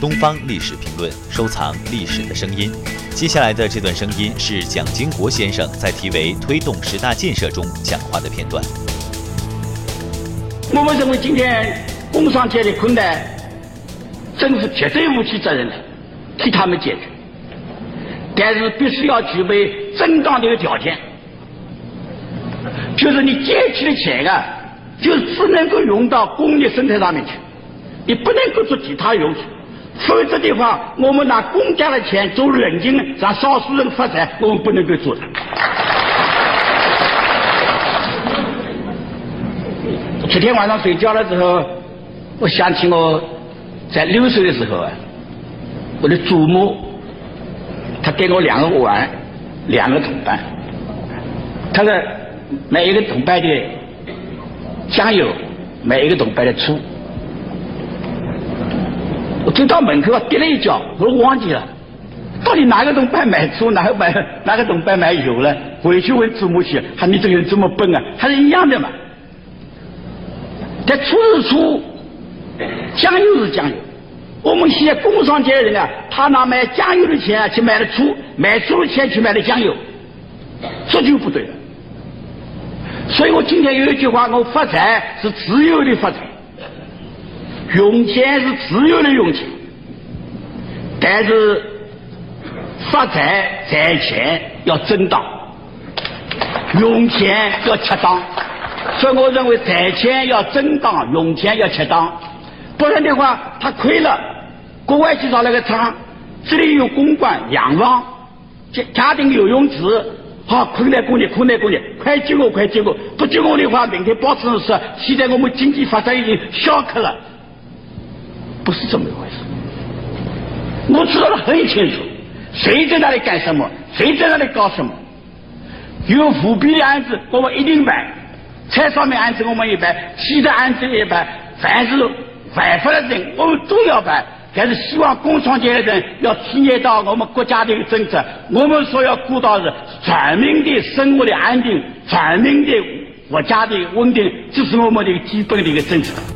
东方历史评论，收藏历史的声音。接下来的这段声音是蒋经国先生在题为“推动十大建设”中讲话的片段。我们认为今天工商界的困难，政府绝对负起责任来替他们解决，但是必须要具备正当的一个条件，就是你借去的钱啊，就只能够用到工业生产上面去，你不能够做其他用处。否则的话，我们拿公家的钱做人情，让少数人发财，我们不能够做的。昨天晚上睡觉的时候，我想起我在六岁的时候啊，我的祖母，她给我两个碗，两个铜板，她的每一个铜板的酱油，每一个铜板的醋。我走到门口啊，跌了一跤，我忘记了，到底哪个铜板买醋，哪个买哪个铜板买油呢？回去问祖母去，喊你这个人这么笨啊，还是一样的嘛。但醋是醋，酱油是酱油。我们现在工商界的人啊，他拿买酱油的钱啊去买了醋，买醋的钱去买了酱油，这就不对了。所以我今天有一句话，我发财是自由的发财。用钱是自由的用钱，但是发财赚钱要正当，用钱要恰当。所以我认为赚钱要正当，用钱要恰当，不然的话他亏了。国外去找那个厂，这里有公馆、洋房、家家庭游泳池，好困难工业，困难工业，快救我，快救我！不救我的话，明天报纸上说，现在我们经济发展已经消克了。不是这么一回事，我知道的很清楚，谁在那里干什么，谁在那里搞什么。有腐败的案子，我们一定办；菜上面案子我们也办，其他案子也办。凡是违法的人，我们都要办。但是希望工商界的人要体验到我们国家的一个政策，我们所要顾到是全民的生活的安定，全民的国家的稳定，这是我们的一个基本的一个政策。